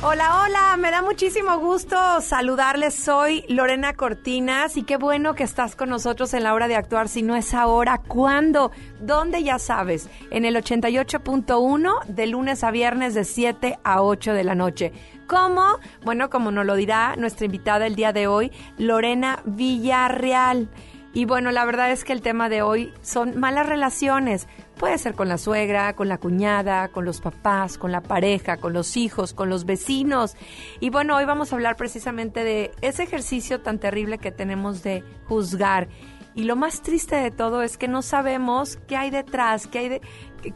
Hola, hola, me da muchísimo gusto saludarles. Soy Lorena Cortinas y qué bueno que estás con nosotros en la hora de actuar. Si no es ahora, ¿cuándo? ¿Dónde? Ya sabes, en el 88.1 de lunes a viernes de 7 a 8 de la noche. ¿Cómo? Bueno, como nos lo dirá nuestra invitada el día de hoy, Lorena Villarreal. Y bueno, la verdad es que el tema de hoy son malas relaciones. Puede ser con la suegra, con la cuñada, con los papás, con la pareja, con los hijos, con los vecinos. Y bueno, hoy vamos a hablar precisamente de ese ejercicio tan terrible que tenemos de juzgar. Y lo más triste de todo es que no sabemos qué hay detrás, qué hay de,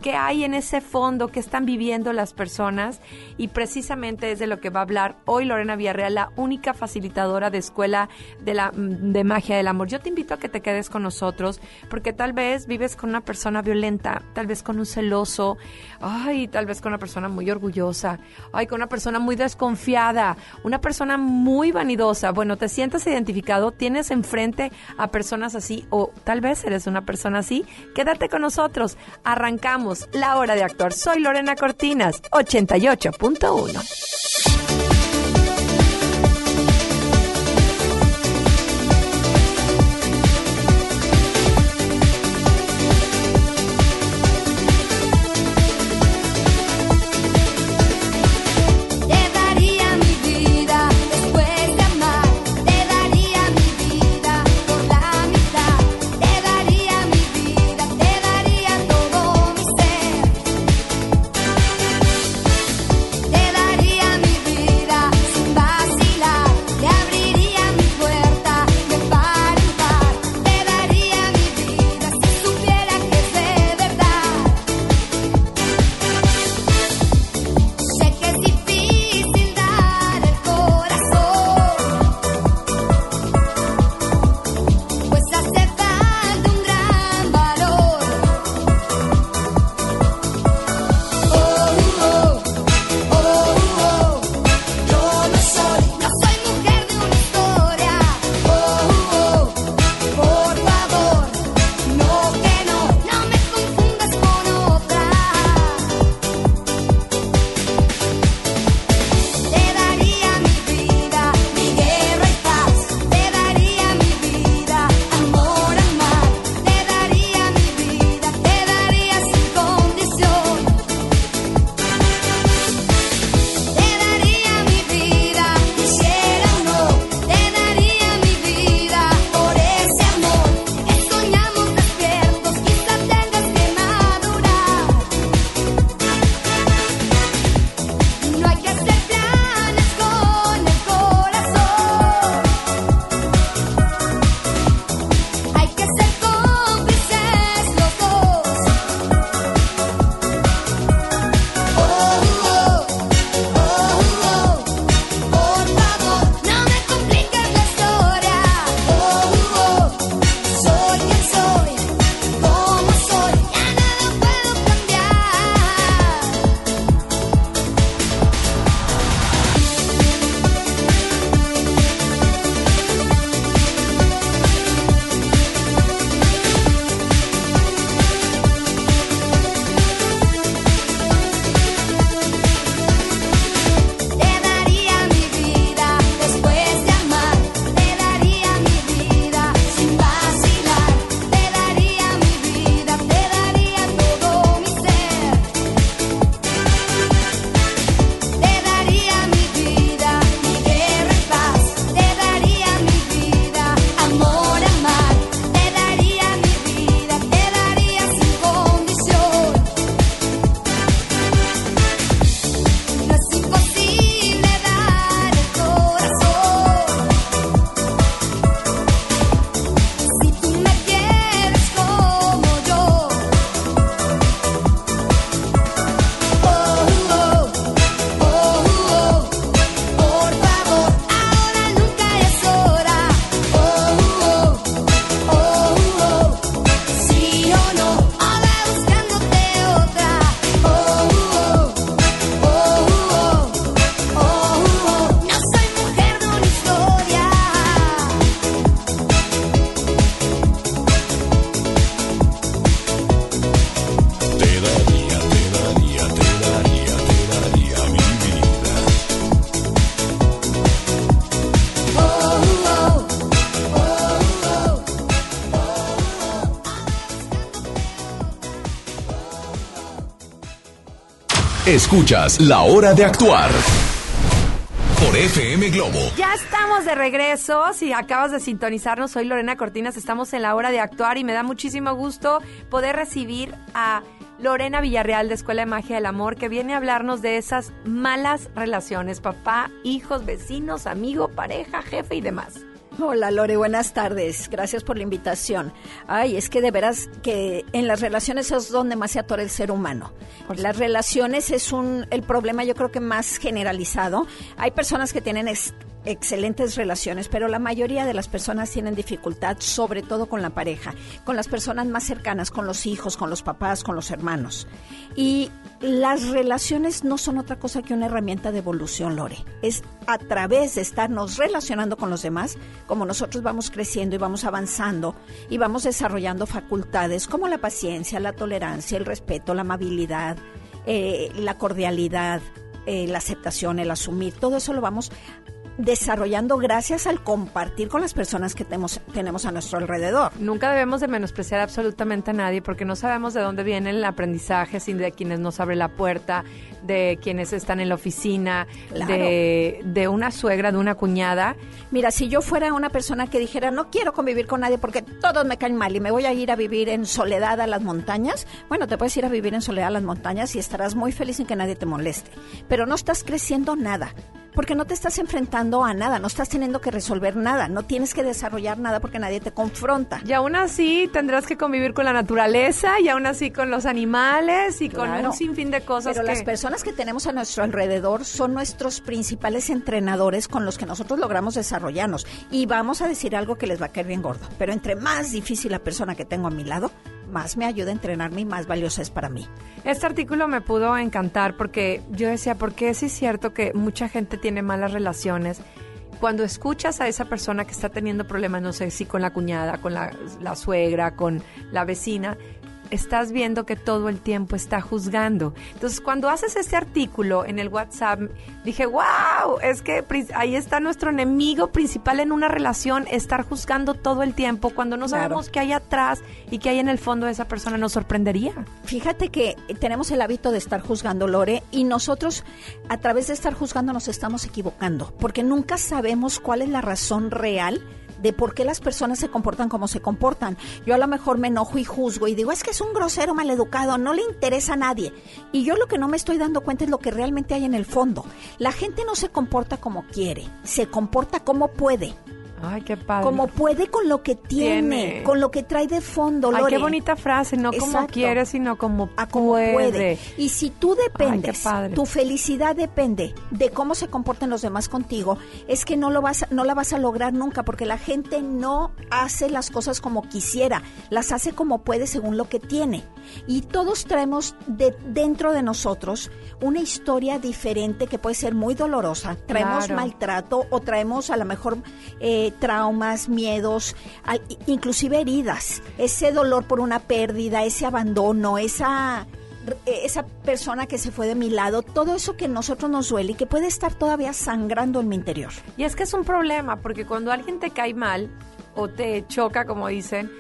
qué hay en ese fondo, qué están viviendo las personas y precisamente es de lo que va a hablar hoy Lorena Villarreal, la única facilitadora de escuela de, la, de magia del amor. Yo te invito a que te quedes con nosotros porque tal vez vives con una persona violenta, tal vez con un celoso, ay, tal vez con una persona muy orgullosa, ay, con una persona muy desconfiada, una persona muy vanidosa. Bueno, te sientes identificado, tienes enfrente a personas así o tal vez eres una persona así. Quédate con nosotros, arrancamos la hora de actuar. Soy Lorena Cortinas, 88.1. Escuchas La Hora de Actuar por FM Globo. Ya estamos de regreso. Si acabas de sintonizarnos, soy Lorena Cortinas. Estamos en la hora de actuar y me da muchísimo gusto poder recibir a Lorena Villarreal de Escuela de Magia del Amor, que viene a hablarnos de esas malas relaciones, papá, hijos, vecinos, amigo, pareja, jefe y demás. Hola Lore, buenas tardes. Gracias por la invitación. Ay, es que de veras que en las relaciones es donde más se atora el ser humano. Las relaciones es un el problema yo creo que más generalizado. Hay personas que tienen excelentes relaciones, pero la mayoría de las personas tienen dificultad, sobre todo con la pareja, con las personas más cercanas, con los hijos, con los papás, con los hermanos. Y las relaciones no son otra cosa que una herramienta de evolución, Lore. Es a través de estarnos relacionando con los demás, como nosotros vamos creciendo y vamos avanzando y vamos desarrollando facultades como la paciencia, la tolerancia, el respeto, la amabilidad, eh, la cordialidad, eh, la aceptación, el asumir, todo eso lo vamos desarrollando gracias al compartir con las personas que tenemos, tenemos a nuestro alrededor. Nunca debemos de menospreciar absolutamente a nadie porque no sabemos de dónde viene el aprendizaje, sin de quienes nos abre la puerta, de quienes están en la oficina, Claro. de, de una suegra, de una cuñada. Mira, si yo fuera una persona que dijera, no quiero convivir con nadie porque todos me caen mal y me voy a ir a vivir en soledad a las montañas, bueno, te puedes ir a vivir en soledad a las montañas y estarás muy feliz sin que nadie te moleste. Pero no estás creciendo nada. Porque no te estás enfrentando a nada, no estás teniendo que resolver nada, no tienes que desarrollar nada porque nadie te confronta. Y aún así tendrás que convivir con la naturaleza y aún así con los animales y con un sinfín de cosas Pero que... las personas que tenemos a nuestro alrededor son nuestros principales entrenadores con los que nosotros logramos desarrollarnos. Y vamos a decir algo que les va a caer bien gordo. Pero entre más difícil la persona que tengo a mi lado, más me ayuda a entrenarme y más valiosa es para mí. Este artículo me pudo encantar porque yo decía, ¿por qué sí es cierto que mucha gente tiene malas relaciones? Cuando escuchas a esa persona que está teniendo problemas, no sé si con la cuñada, con la suegra, con la vecina, estás viendo que todo el tiempo está juzgando. Entonces, cuando haces este artículo en el WhatsApp, dije, wow, es que ahí está nuestro enemigo principal en una relación, estar juzgando todo el tiempo, cuando no Claro. sabemos qué hay atrás y qué hay en el fondo de esa persona, nos sorprendería. Fíjate que tenemos el hábito de estar juzgando, Lore, y nosotros a través de estar juzgando nos estamos equivocando, porque nunca sabemos cuál es la razón real de por qué las personas se comportan como se comportan. Yo a lo mejor me enojo y juzgo y digo, es que es un grosero maleducado, no le interesa a nadie. Y yo lo que no me estoy dando cuenta es lo que realmente hay en el fondo. La gente no se comporta como quiere, se comporta como puede. Ay, qué padre. Como puede con lo que tiene, Tiene. con lo que trae de fondo, Ay, qué bonita frase, no como quiere, sino como a como puede. puede. Y si tú dependes, Ay, tu felicidad depende de cómo se comporten los demás contigo, es que no lo vas no la vas a lograr nunca porque la gente no hace las cosas como quisiera, las hace como puede según lo que tiene. Y todos traemos de dentro de nosotros una historia diferente que puede ser muy dolorosa. Traemos Claro. maltrato o traemos a lo mejor eh, traumas, miedos, inclusive heridas, ese dolor por una pérdida, ese abandono, esa esa persona que se fue de mi lado, todo eso que a nosotros nos duele y que puede estar todavía sangrando en mi interior. Y es que es un problema, porque cuando alguien te cae mal o te choca, como dicen,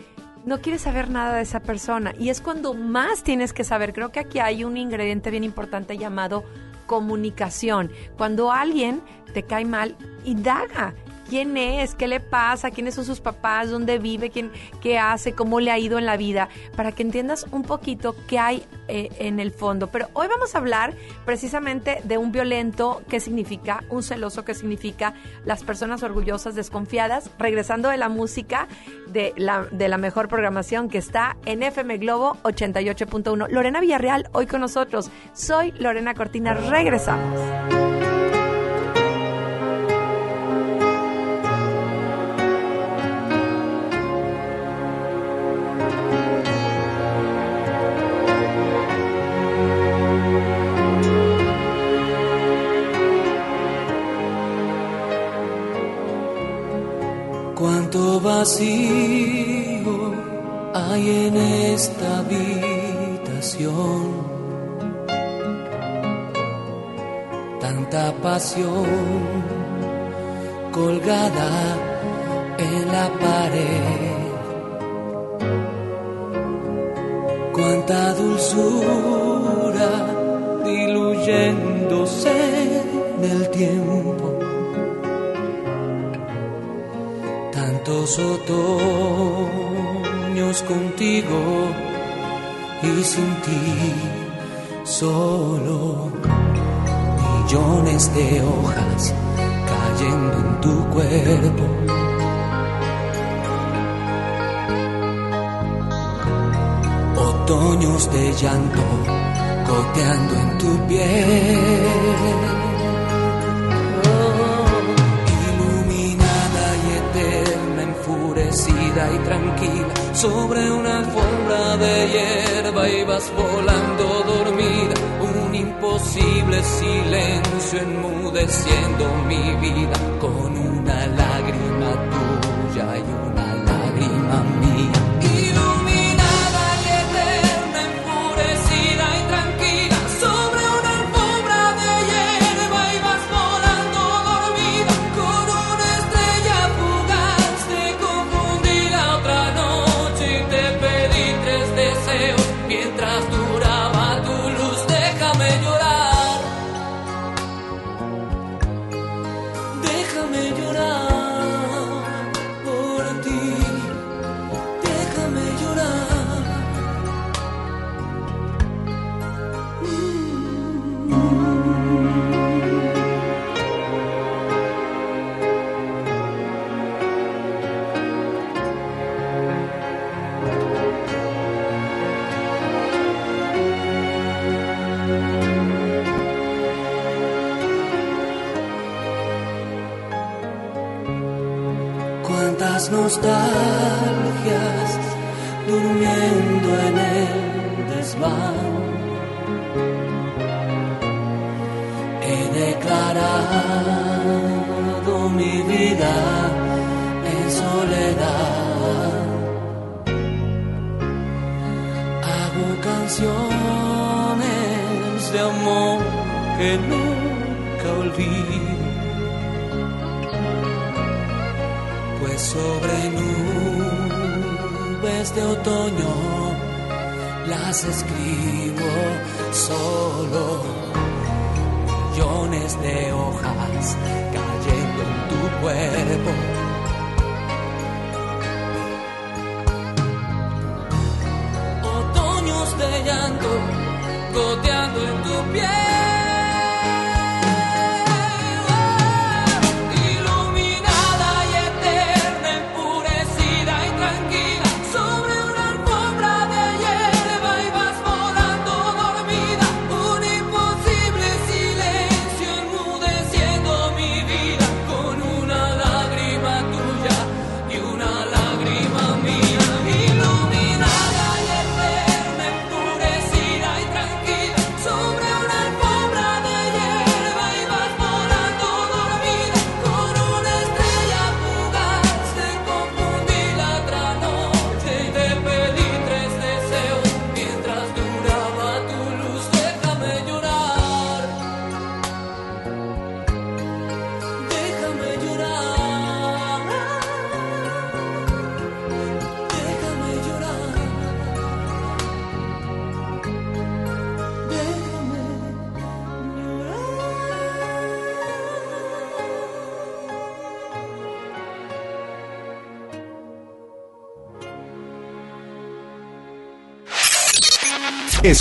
no quieres saber nada de esa persona. Y es cuando más tienes que saber. Creo que aquí hay un ingrediente bien importante llamado comunicación. Cuando alguien te cae mal, indaga. ¿Quién es? ¿Qué le pasa? ¿Quiénes son sus papás? ¿Dónde vive? ¿Quién, ¿Qué hace? ¿Cómo le ha ido en la vida? Para que entiendas un poquito qué hay eh, en el fondo. Pero hoy vamos a hablar precisamente de un violento, qué significa, un celoso, qué significa, las personas orgullosas, desconfiadas, regresando de la música de la, de la mejor programación que está en FM Globo 88.1. Lorena Villarreal, hoy con nosotros. Soy Lorena Cortina, regresamos. Vacío hay en esta habitación. Tanta pasión colgada en la pared. Cuánta dulzura diluyéndose en el tiempo. Tantos otoños contigo y sin ti solo millones de hojas cayendo en tu cuerpo. Otoños de llanto goteando en tu piel. Y tranquila, sobre una alfombra de hierba ibas volando dormida, un imposible silencio enmudeciendo mi vida con una nostalgias durmiendo en el desván. He declarado mi vida en soledad. Hago canciones de amor que nunca olvido. Sobre nubes de otoño las escribo solo. Millones de hojas cayendo en tu cuerpo. Otoños de llanto goteando en tu piel.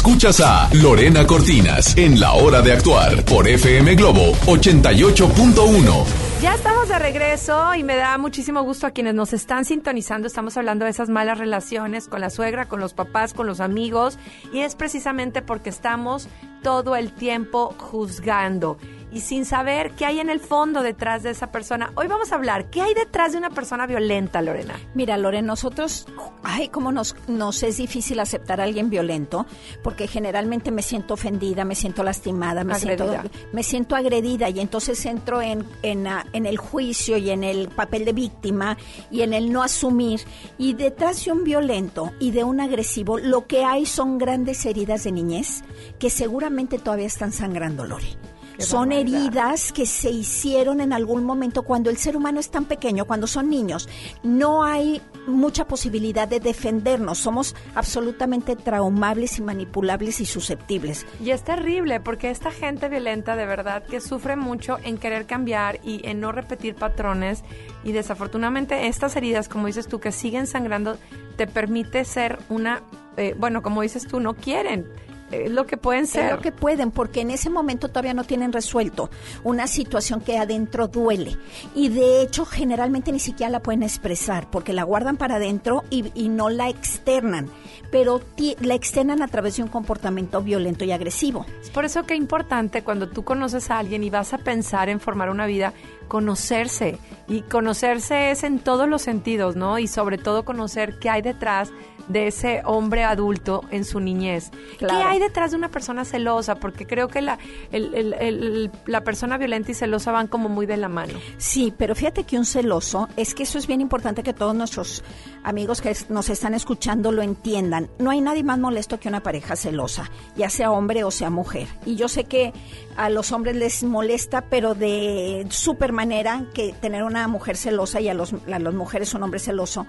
Escuchas a Lorena Cortinas en La Hora de Actuar por FM Globo 88.1. Ya estamos de regreso y me da muchísimo gusto a quienes nos están sintonizando. Estamos hablando de esas malas relaciones con la suegra, con los papás, con los amigos y es precisamente porque estamos todo el tiempo juzgando y sin saber qué hay en el fondo detrás de esa persona. Hoy vamos a hablar, ¿qué hay detrás de una persona violenta, Lorena? Mira, Lore, nosotros, ay, cómo nos, nos es difícil aceptar a alguien violento, porque generalmente me siento ofendida, me siento lastimada, me, siento, Agredida. me siento agredida y entonces entro en, en, ah, en el juicio y en el papel de víctima y en el no asumir. Y detrás de un violento y de un agresivo, lo que hay son grandes heridas de niñez que seguramente todavía están sangrando, Lore. Qué son barbaridad. heridas que se hicieron en algún momento cuando el ser humano es tan pequeño, cuando son niños. No hay mucha posibilidad de defendernos. Somos absolutamente traumables y manipulables y susceptibles. Y es terrible porque esta gente violenta de verdad que sufre mucho en querer cambiar y en no repetir patrones y desafortunadamente estas heridas, como dices tú, que siguen sangrando, te permite ser una, eh, bueno, como dices tú, no quieren, es lo que pueden ser. Es lo que pueden, porque en ese momento todavía no tienen resuelto una situación que adentro duele. Y de hecho, generalmente ni siquiera la pueden expresar, porque la guardan para adentro y, y no la externan, pero ti- la externan a través de un comportamiento violento y agresivo. Es por eso que es importante cuando tú conoces a alguien y vas a pensar en formar una vida, conocerse. Y conocerse es en todos los sentidos, ¿no? Y sobre todo conocer qué hay detrás de ese hombre adulto en su niñez. Claro. ¿Qué hay detrás de una persona celosa? Porque creo que la, el- el- el- la persona violenta y celosa van como muy de la mano. Sí, pero fíjate que un celoso, es que eso es bien importante que todos nuestros amigos que nos están escuchando lo entiendan. No hay nadie más molesto que una pareja celosa, ya sea hombre o sea mujer. Y yo sé que a los hombres les molesta, pero de super manera que tener una mujer celosa y a, los, a las mujeres un hombre celoso.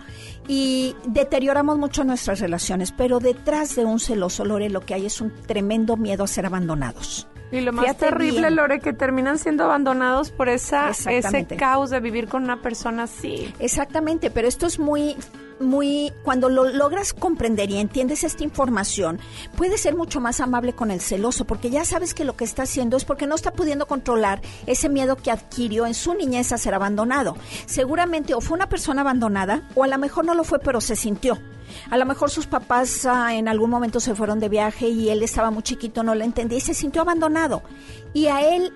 Y deterioramos mucho nuestras relaciones, pero detrás de un celoso, Lore, lo que hay es un tremendo miedo a ser abandonados. Y lo más Fíjate terrible, bien. Lore, que terminan siendo abandonados por esa, ese caos de vivir con una persona así. Exactamente, pero esto es muy muy cuando lo logras comprender y entiendes esta información, puedes ser mucho más amable con el celoso porque ya sabes que lo que está haciendo es porque no está pudiendo controlar ese miedo que adquirió en su niñez a ser abandonado. Seguramente o fue una persona abandonada o a lo mejor no lo fue, pero se sintió. A lo mejor sus papás ah, en algún momento se fueron de viaje y él estaba muy chiquito, no lo entendía y se sintió abandonado. Y a él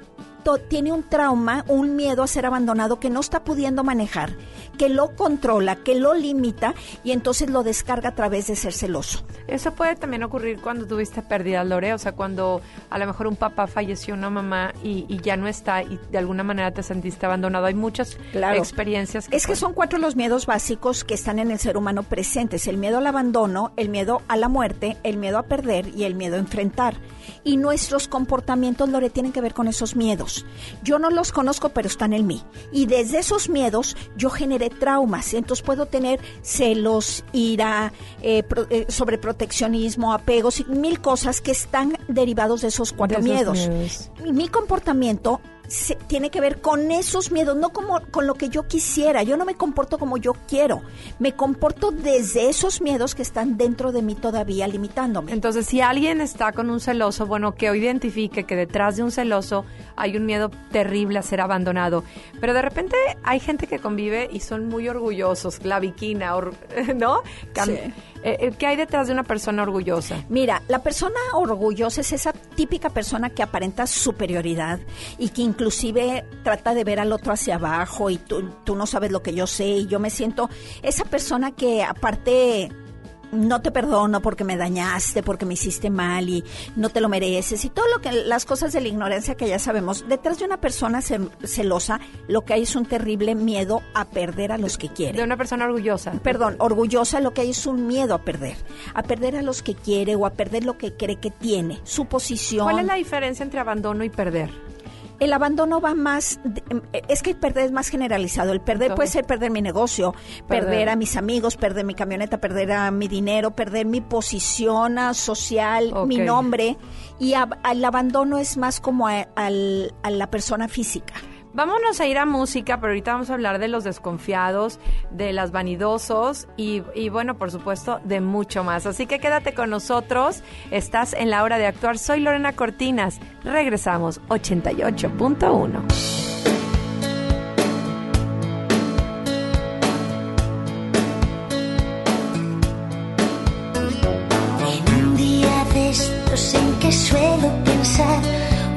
tiene un trauma, un miedo a ser abandonado que no está pudiendo manejar, que lo controla, que lo limita y entonces lo descarga a través de ser celoso. Eso puede también ocurrir cuando tuviste pérdidas, Lore, o sea, cuando a lo mejor un papá falleció, una mamá y, y ya no está y de alguna manera te sentiste abandonado. Hay muchas Claro. experiencias que Es que son cuatro los miedos básicos que están en el ser humano presentes. El miedo al abandono, el miedo a la muerte, el miedo a perder y el miedo a enfrentar. Y nuestros comportamientos, Lore, tienen que ver con esos miedos. Yo no los conozco, pero están en mí. Y desde esos miedos yo generé traumas. Entonces puedo tener celos, ira, eh, pro- eh, sobreproteccionismo, apegos y mil cosas que están derivados de esos cuatro De esos miedos. miedos. Mi- mi comportamiento se- tiene que ver con esos miedos, no como con lo que yo quisiera. Yo no me comporto como yo quiero. Me comporto desde esos miedos que están dentro de mí todavía limitándome. Entonces, si alguien está con un celoso, bueno, que identifique que detrás de un celoso hay un miedo terrible a ser abandonado. Pero de repente hay gente que convive y son muy orgullosos, claviquina, or- ¿no? Cam- Sí. Eh, eh, ¿Qué hay detrás de una persona orgullosa? Mira, la persona orgullosa es esa típica persona que aparenta superioridad y que inclusive trata de ver al otro hacia abajo y tú, tú no sabes lo que yo sé y yo me siento esa persona que aparte no te perdono porque me dañaste, porque me hiciste mal y no te lo mereces y todo lo que las cosas de la ignorancia que ya sabemos. Detrás de una persona cel- celosa lo que hay es un terrible miedo a perder a los que quiere De una persona orgullosa. perdón, orgullosa, lo que hay es un miedo a perder, a perder a los que quiere o a perder lo que cree que tiene, su posición. ¿Cuál es la diferencia entre abandono y perder? El abandono va más, em, es que el perder es más generalizado. El perder puede ser perder mi negocio, perder. Perder. a mis amigos, perder mi camioneta, perder a mi dinero, perder mi posición social, mi nombre. Y el abandono es más como a, al- a la persona física. Vámonos a ir a música, pero ahorita vamos a hablar de los desconfiados, de las vanidosos y, y bueno, por supuesto, de mucho más. Así que quédate con nosotros. Estás en la hora de actuar. Soy Lorena Cortinas. Regresamos 88.1. En un día de estos en que suelo pensar,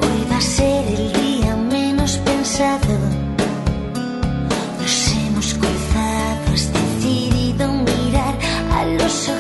hoy va a ser el día Nos hemos cruzado, has decidido mirar a los ojitos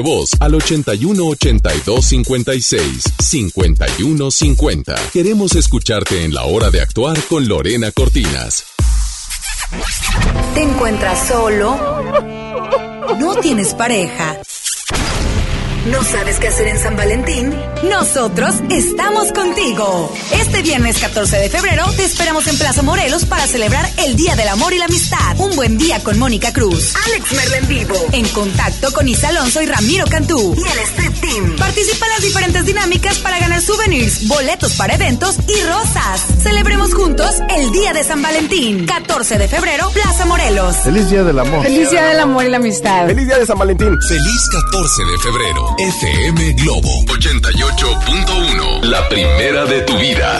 voz al 81 82 56 51 50. Queremos escucharte en la hora de actuar con Lorena Cortinas. ¿Te encuentras solo? ¿No tienes pareja? ¿No sabes qué hacer en San Valentín? Nosotros estamos contigo. Este viernes 14 de febrero te esperamos en Plaza Morelos para celebrar el Día del Amor y la Amistad. Un buen día con Mónica Cruz, Alex Merla en vivo, en contacto con Isa Alonso y Ramiro Cantú y el Street Team. Participa en las diferentes dinámicas para ganar souvenirs, boletos para eventos y rosas. Celebremos juntos el Día de San Valentín. 14 de febrero, Plaza Morelos. Feliz Día del Amor. Feliz Día del Amor y la Amistad. Feliz Día de San Valentín. Feliz 14 de febrero. FM Globo 88.1. La primera de tu vida.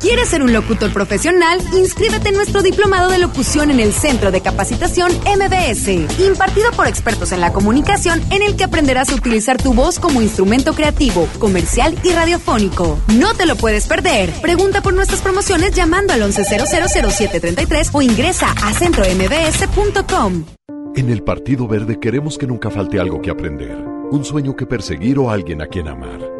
¿Quieres ser un locutor profesional? Inscríbete en nuestro diplomado de locución en el Centro de Capacitación MBS, impartido por expertos en la comunicación, en el que aprenderás a utilizar tu voz como instrumento creativo, comercial y radiofónico. No te lo puedes perder. Pregunta por nuestras promociones llamando al 11000733 o ingresa a centrombs.com. En el Partido Verde queremos que nunca falte algo que aprender, un sueño que perseguir o alguien a quien amar.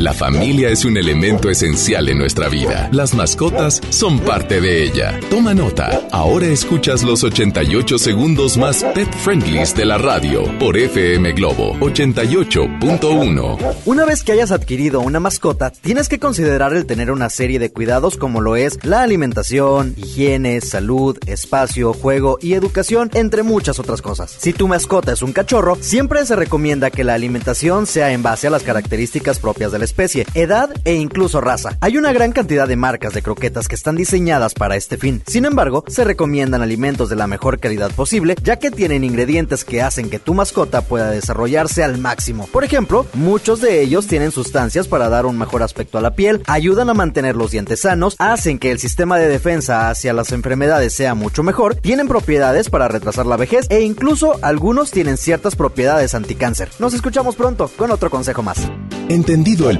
La familia es un elemento esencial en nuestra vida. Las mascotas son parte de ella. Toma nota. Ahora escuchas los 88 segundos más pet friendlies de la radio por FM Globo 88.1. Una vez que hayas adquirido una mascota, tienes que considerar el tener una serie de cuidados como lo es la alimentación, higiene, salud, espacio, juego y educación, entre muchas otras cosas. Si tu mascota es un cachorro, siempre se recomienda que la alimentación sea en base a las características propias de la especie, edad e incluso raza. Hay una gran cantidad de marcas de croquetas que están diseñadas para este fin. Sin embargo, se recomiendan alimentos de la mejor calidad posible, ya que tienen ingredientes que hacen que tu mascota pueda desarrollarse al máximo. Por ejemplo, muchos de ellos tienen sustancias para dar un mejor aspecto a la piel, ayudan a mantener los dientes sanos, hacen que el sistema de defensa hacia las enfermedades sea mucho mejor, tienen propiedades para retrasar la vejez e incluso algunos tienen ciertas propiedades anticáncer. Nos escuchamos pronto con otro consejo más. Entendido el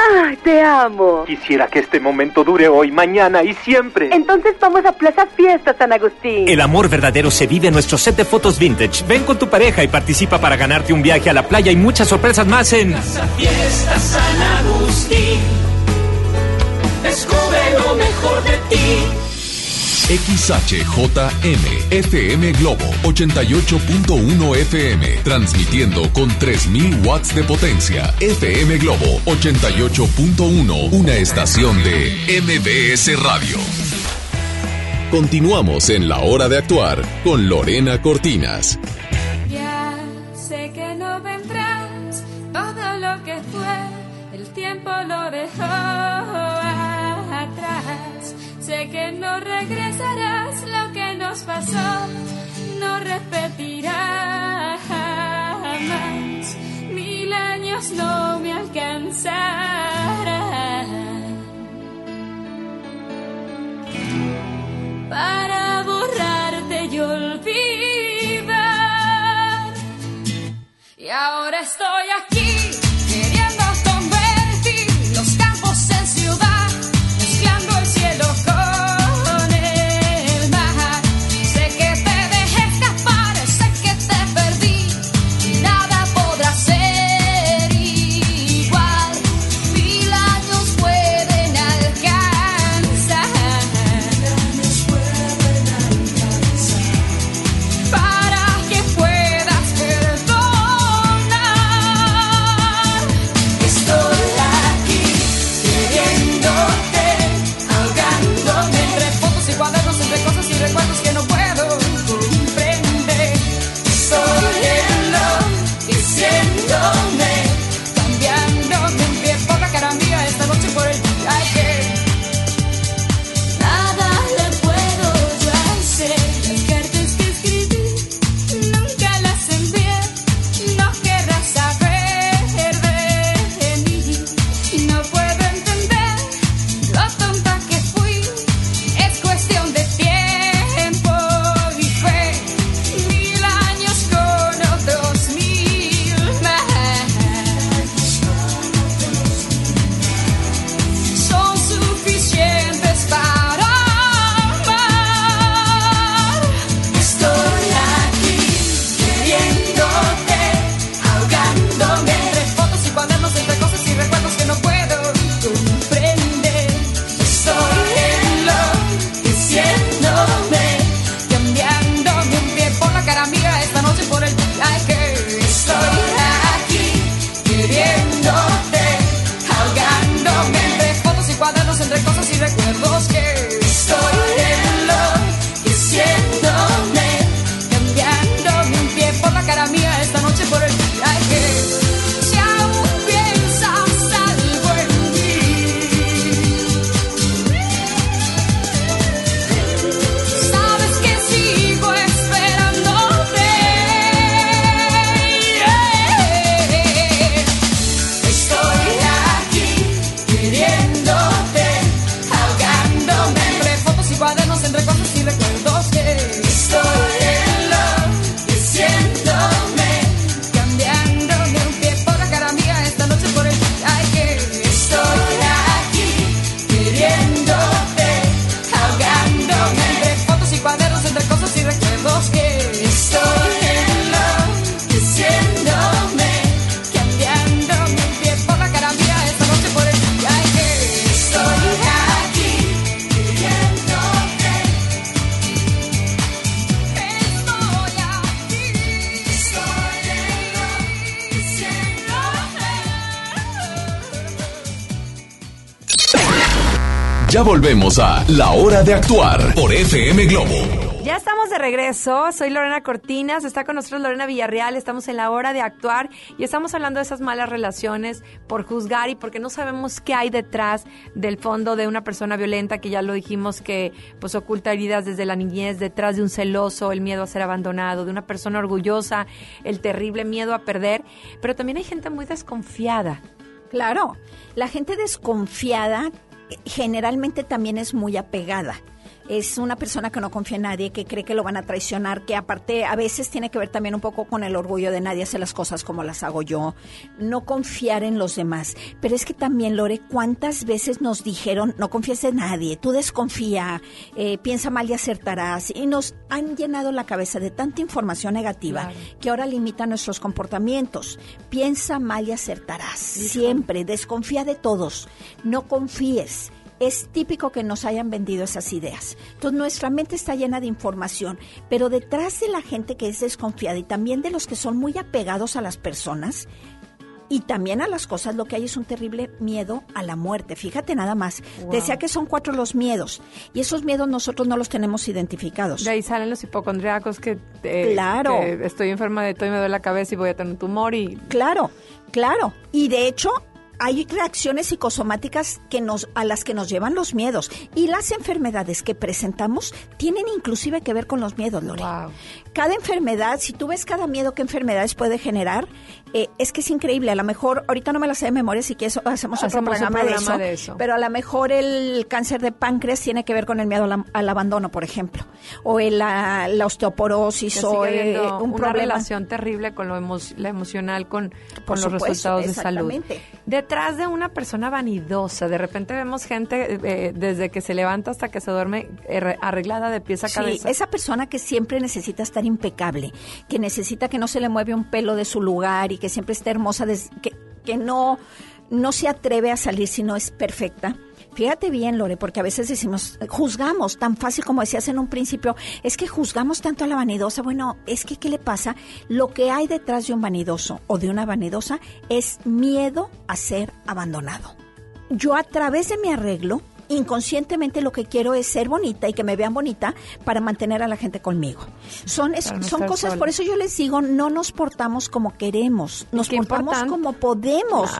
¡Ay, te amo! Quisiera que este momento dure hoy, mañana y siempre. Entonces vamos a Plaza Fiesta San Agustín. El amor verdadero se vive en nuestro set de fotos vintage. Ven con tu pareja y participa para ganarte un viaje a la playa y muchas sorpresas más en Plaza Fiesta San Agustín. Descubre lo mejor de ti. XHJM FM Globo 88.1 FM transmitiendo con 3000 watts de potencia. FM Globo 88.1, una estación de MBS Radio. Continuamos en la hora de actuar con Lorena Cortinas. Ya sé que no vendrás, todo lo que fue, el tiempo lo dejó. Sé que no regresarás, lo que nos pasó no repetirá jamás. Mil años no me alcanzarán para borrarte y olvidar. Y ahora estoy aquí Ya volvemos a La Hora de Actuar por FM Globo. Ya estamos de regreso, soy Lorena Cortinas, está con nosotros Lorena Villarreal, estamos en la hora de actuar y estamos hablando de esas malas relaciones por juzgar y porque no sabemos qué hay detrás del fondo de una persona violenta que ya lo dijimos que pues oculta heridas desde la niñez, detrás de un celoso, el miedo a ser abandonado, de una persona orgullosa, el terrible miedo a perder, pero también hay gente muy desconfiada. Claro, la gente desconfiada generalmente también es muy apegada es una persona que no confía en nadie, que cree que lo van a traicionar, que aparte a veces tiene que ver también un poco con el orgullo de nadie hacer las cosas como las hago yo, no confiar en los demás. Pero es que también, Lore, ¿cuántas veces nos dijeron no confíes en nadie, tú desconfía, eh, piensa mal y acertarás? Y nos han llenado la cabeza de tanta información negativa que ahora limita nuestros comportamientos. Piensa mal y acertarás. Siempre, desconfía de todos, no confíes es típico que nos hayan vendido esas ideas. Entonces nuestra mente está llena de información, pero detrás de la gente que es desconfiada y también de los que son muy apegados a las personas, y también a las cosas, lo que hay es un terrible miedo a la muerte. Fíjate nada más. Decía que son cuatro los miedos. Y esos miedos nosotros no los tenemos identificados. De ahí salen los hipocondriacos que, eh, claro. que estoy enferma de todo y me duele la cabeza y voy a tener un tumor y... Claro, claro. Y de hecho, hay reacciones psicosomáticas que nos, a las que nos llevan los miedos. Y las enfermedades que presentamos tienen inclusive que ver con los miedos, Lore. Cada enfermedad, si tú ves cada miedo que enfermedades puede generar, eh, es que es increíble. A lo mejor, ahorita no me la sé de memoria, si quieres hacemos, otro programa, de, eso, Pero a lo mejor el cáncer de páncreas tiene que ver con el miedo al, abandono, por ejemplo. O el, la, osteoporosis o eh, un una relación terrible con lo la emocional, con, con los resultados de salud. Detrás de una persona vanidosa, de repente vemos gente eh, desde que se levanta hasta que se duerme arreglada de pies a cabeza. esa persona que siempre necesita estar impecable, que necesita que no se le mueve un pelo de su lugar y que siempre esté hermosa, que, que no, no se atreve a salir si no es perfecta. Fíjate bien, Lore, porque a veces decimos, juzgamos tan fácil como decías en un principio, es que juzgamos tanto a la vanidosa. Bueno, es que, ¿qué le pasa? Lo que hay detrás de un vanidoso o de una vanidosa es miedo a ser abandonado. Yo a través de mi arreglo inconscientemente lo que quiero es ser bonita y que me vean bonita para mantener a la gente conmigo. Son, son cosas, por eso yo les digo, no nos portamos como queremos, nos portamos como podemos.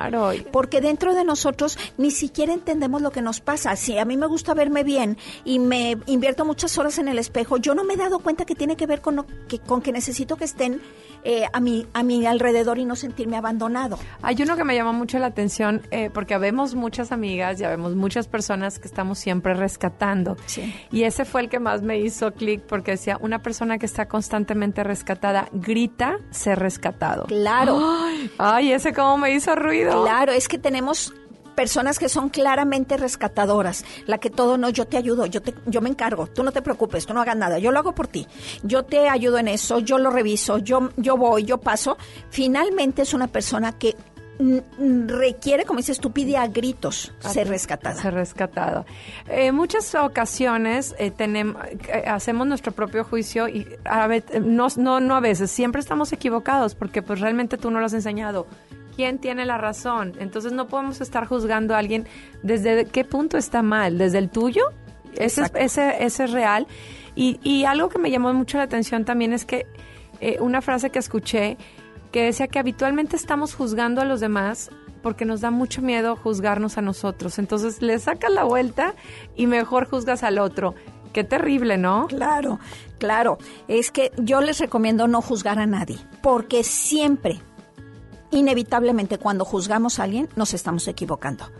Porque dentro de nosotros ni siquiera entendemos lo que nos pasa. Si a mí me gusta verme bien y me invierto muchas horas en el espejo, yo no me he dado cuenta que tiene que ver con, que, con que necesito que estén eh, a, mi, a mi alrededor y no sentirme abandonado. Hay uno que me llama mucho la atención eh, porque vemos muchas amigas, ya vemos muchas personas que estamos siempre rescatando. Y ese fue el que más me hizo clic porque decía, una persona que está constantemente rescatada grita ser rescatado. Claro. Ay, ese como me hizo ruido. Claro, es que tenemos personas que son claramente rescatadoras, la que todo no, yo te ayudo, yo te, yo me encargo, tú no te preocupes, tú no hagas nada, yo lo hago por ti, yo te ayudo en eso, yo lo reviso, yo, yo voy, yo paso. Finalmente es una persona que requiere, como dices tú, pide a gritos ser rescatada. Ser rescatada. En eh, muchas ocasiones eh, tenemos, eh, hacemos nuestro propio juicio y a veces, no, no, no a veces, siempre estamos equivocados porque pues realmente tú no lo has enseñado. ¿Quién tiene la razón? Entonces no podemos estar juzgando a alguien desde qué punto está mal, desde el tuyo. Ese, ese, ese es real. Y, y algo que me llamó mucho la atención también es que una frase que escuché que decía que habitualmente estamos juzgando a los demás porque nos da mucho miedo juzgarnos a nosotros. Entonces le sacas la vuelta y mejor juzgas al otro. Qué terrible, ¿no? Claro, claro. Es que yo les recomiendo no juzgar a nadie, porque siempre, inevitablemente, cuando juzgamos a alguien, nos estamos equivocando.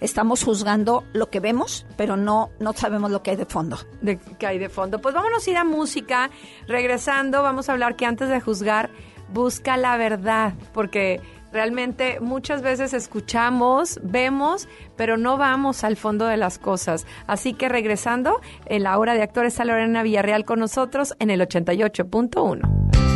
Estamos juzgando lo que vemos, pero no, no sabemos lo que hay de fondo. De, ¿Qué hay de fondo? Pues vámonos a ir a música. Regresando, vamos a hablar que antes de juzgar, busca la verdad, porque realmente muchas veces escuchamos, vemos, pero no vamos al fondo de las cosas. Así que regresando, en la hora de actores está Lorena Villarreal con nosotros en el 88.1.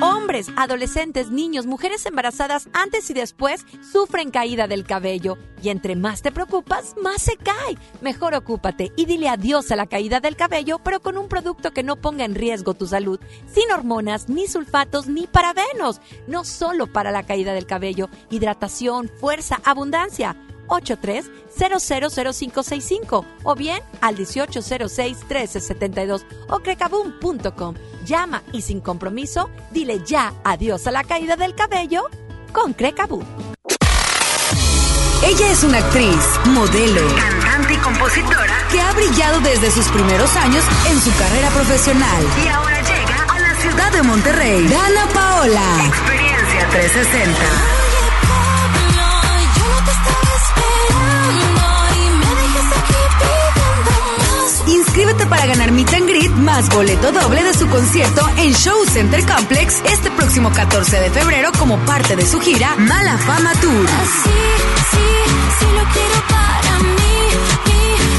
Hombres, adolescentes, niños, mujeres embarazadas antes y después sufren caída del cabello. Y entre más te preocupas, más se cae. Mejor ocúpate y dile adiós a la caída del cabello, pero con un producto que no ponga en riesgo tu salud, sin hormonas, ni sulfatos, ni parabenos. No solo para la caída del cabello, hidratación, fuerza, abundancia. 83-000565 o bien al 1806-1372 o crecaboom.com. Llama y sin compromiso, dile ya adiós a la caída del cabello con Crecaboom. Ella es una actriz, modelo, Cantante y compositora. que ha brillado desde sus primeros años en su carrera profesional. Y ahora llega A la ciudad de Monterrey, Dana Paola. Experiencia 360. Inscríbete para ganar Meet and Greet más boleto doble de su concierto en Show Center Complex este próximo 14 de febrero como parte de su gira Mala Fama Tour.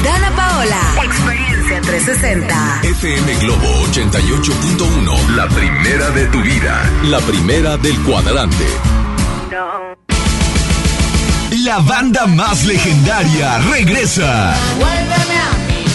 Dana Paola. Experiencia 360. FM Globo 88.1, la primera de tu vida, la primera del cuadrante. La banda más legendaria regresa.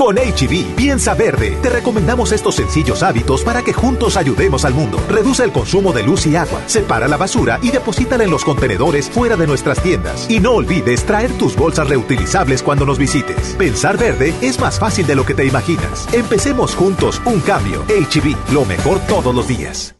Con HB, piensa verde. Te recomendamos estos sencillos hábitos para que juntos ayudemos al mundo. Reduce el consumo de luz y agua, separa la basura y deposítala en los contenedores fuera de nuestras tiendas. Y no olvides traer tus bolsas reutilizables cuando nos visites. Pensar verde es más fácil de lo que te imaginas. Empecemos juntos un cambio. HB, lo mejor todos los días.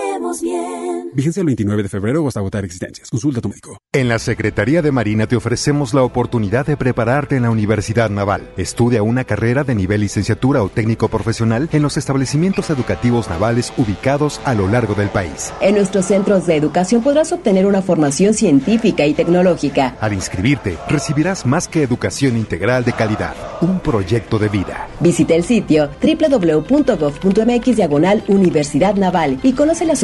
bien. Vigencia el 29 de febrero o hasta agotar existencias. Consulta a tu médico. En la Secretaría de Marina te ofrecemos la oportunidad de prepararte en la Universidad Naval. Estudia una carrera de nivel licenciatura o técnico profesional en los establecimientos educativos navales ubicados a lo largo del país. En nuestros centros de educación podrás obtener una formación científica y tecnológica. Al inscribirte, recibirás más que educación integral de calidad, un proyecto de vida. Visita el sitio www.gov.mx diagonal Universidad Naval y conoce las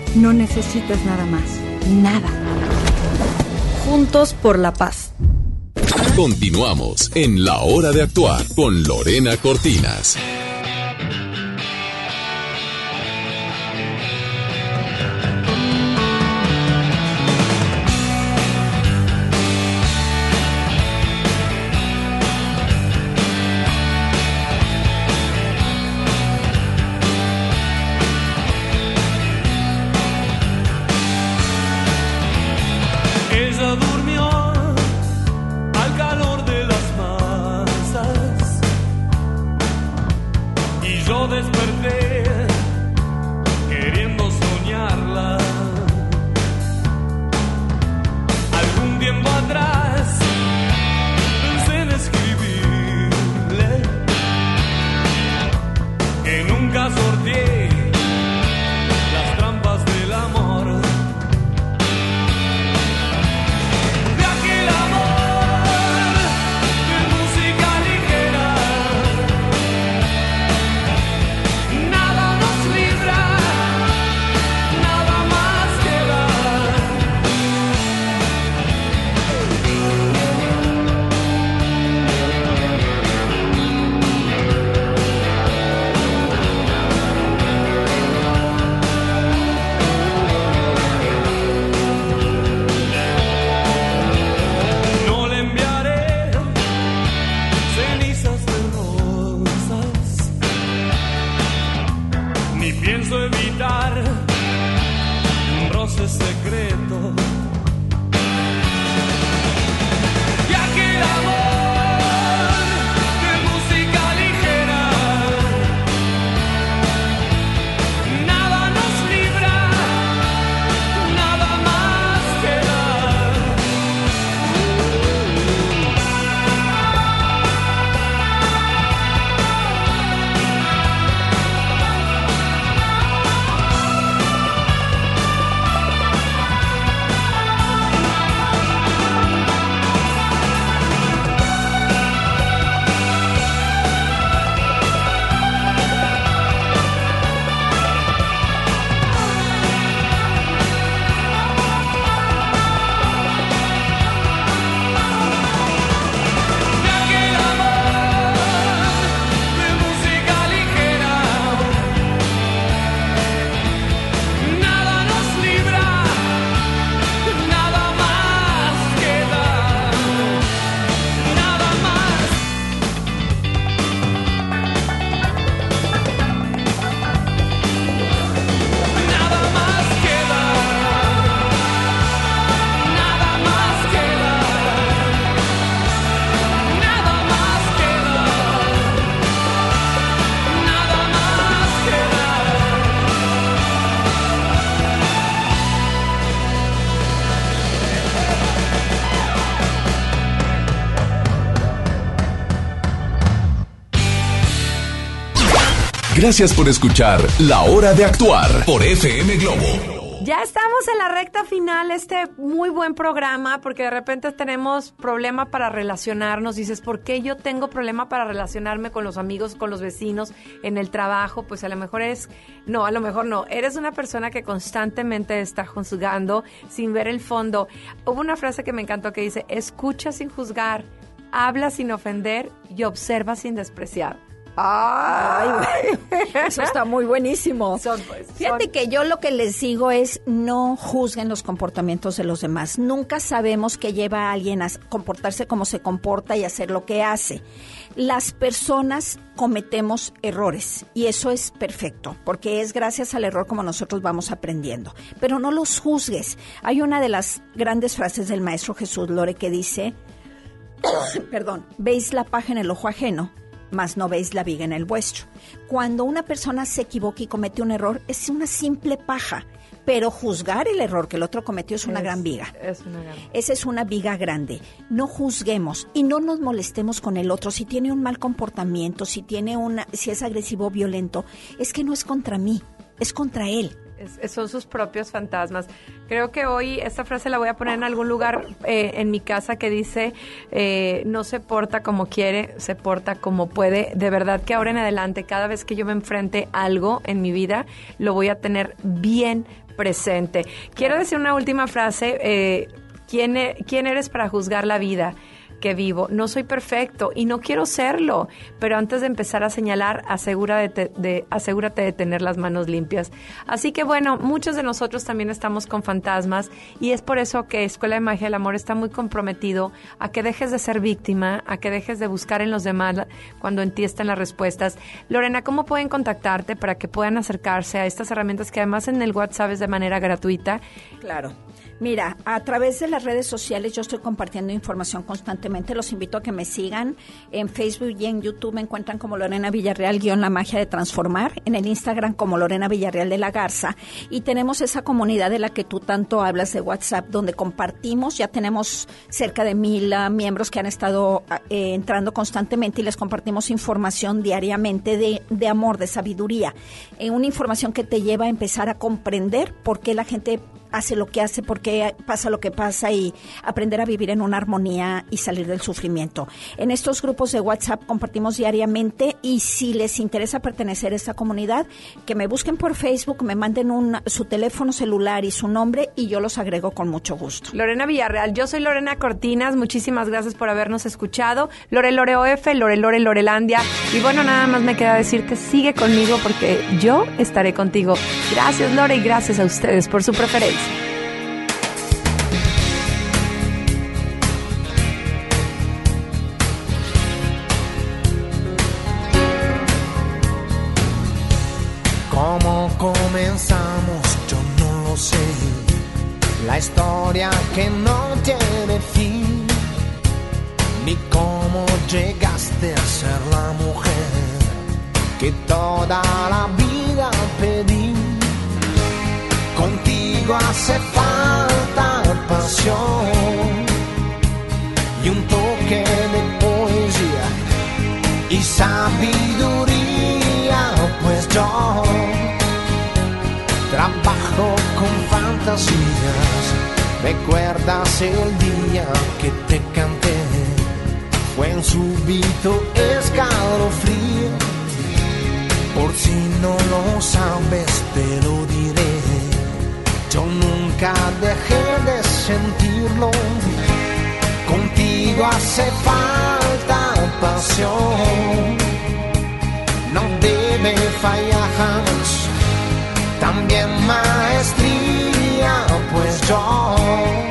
No necesitas nada más. Nada. juntos por la paz. Continuamos en La Hora de Actuar con Lorena Cortinas. Gracias por escuchar La Hora de Actuar por FM Globo. Ya estamos en la recta final, este muy buen programa, porque de repente tenemos problema para relacionarnos. Dices, ¿por qué yo tengo problema para relacionarme con los amigos, con los vecinos, en el trabajo? Pues a lo mejor es, no, a lo mejor no. Eres una persona que constantemente está juzgando sin ver el fondo. Hubo una frase que me encantó que dice, escucha sin juzgar, habla sin ofender y observa sin despreciar. Ay. Eso está muy buenísimo. Fíjate que yo lo que les digo es no juzguen los comportamientos de los demás. Nunca sabemos qué lleva a alguien a comportarse como se comporta y hacer lo que hace. Las personas cometemos errores y eso es perfecto, porque es gracias al error como nosotros vamos aprendiendo. Pero no los juzgues. Hay una de las grandes frases del maestro Jesús Lore que dice, perdón, veis la paja en el ojo ajeno, mas no veis la viga en el vuestro. Cuando una persona se equivoca y comete un error, es una simple paja, pero juzgar el error que el otro cometió es una Es- gran viga. Es una gran Esa es una viga grande. No juzguemos y no nos molestemos con el otro. Si tiene un mal comportamiento, si tiene una, si es agresivo o violento, es que no es contra mí, es contra él. Es- son sus propios fantasmas. Creo que hoy esta frase la voy a poner en algún lugar eh, en mi casa que dice, eh, no se porta como quiere, se porta como puede. De verdad que ahora en adelante, cada vez que yo me enfrente a algo en mi vida, lo voy a tener bien presente. Quiero decir una última frase. eh, ¿Quién, e- ¿Quién eres para juzgar la vida? Que vivo. No soy perfecto y no quiero serlo, pero antes de empezar a señalar, asegura de te- de- asegúrate de tener las manos limpias. Así que bueno, muchos de nosotros también estamos con fantasmas y es por eso que Escuela de Magia del Amor está muy comprometido a que dejes de ser víctima, a que dejes de buscar en los demás cuando en ti están las respuestas. Lorena, ¿cómo pueden contactarte para que puedan acercarse a estas herramientas que además en el WhatsApp es de manera gratuita? Claro. Mira, a través de las redes sociales yo estoy compartiendo información constantemente. Los invito a que me sigan. En Facebook y en YouTube me encuentran como Lorena Villarreal, guion La Magia de Transformar. En el Instagram como Lorena Villarreal de la Garza. Y tenemos esa comunidad de la que tú tanto hablas de WhatsApp, donde compartimos. Ya tenemos cerca de mil ah, miembros que han estado ah, eh, entrando constantemente y les compartimos información diariamente de, de amor, de sabiduría. Eh, una información que te lleva a empezar a comprender por qué la gente hace lo que hace, por qué pasa lo que pasa y aprender a vivir en una armonía y salir del sufrimiento. En estos grupos de WhatsApp compartimos diariamente y si les interesa pertenecer a esta comunidad, que me busquen por Facebook, me manden un, su teléfono celular y su nombre y yo los agrego con mucho gusto. Lorena Villarreal, yo soy Lorena Cortinas, muchísimas gracias por habernos escuchado. Lore Lore OF, Lore Lore Lorelandia. Y bueno, nada más me queda decirte, sigue conmigo porque yo estaré contigo. Gracias Lore y gracias a ustedes por su preferencia. ¿Cómo comenzamos? Yo no lo sé. La historia que no tiene fin. Ni cómo llegaste a ser la mujer que toda la vida Hace falta pasión y un toque de poesía y sabiduría, pues yo trabajo con fantasías. ¿Recuerdas el día que te canté? Fue en súbito escalofrío. Por si no lo sabes, Hace falta pasión. No debe fallar jamás. También maestría, pues yo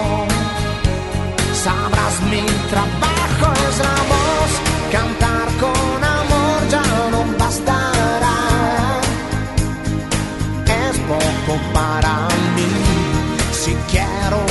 sabrás mi trabajo es la voz, cantar con amor ya no bastará. Es poco para mí, si quiero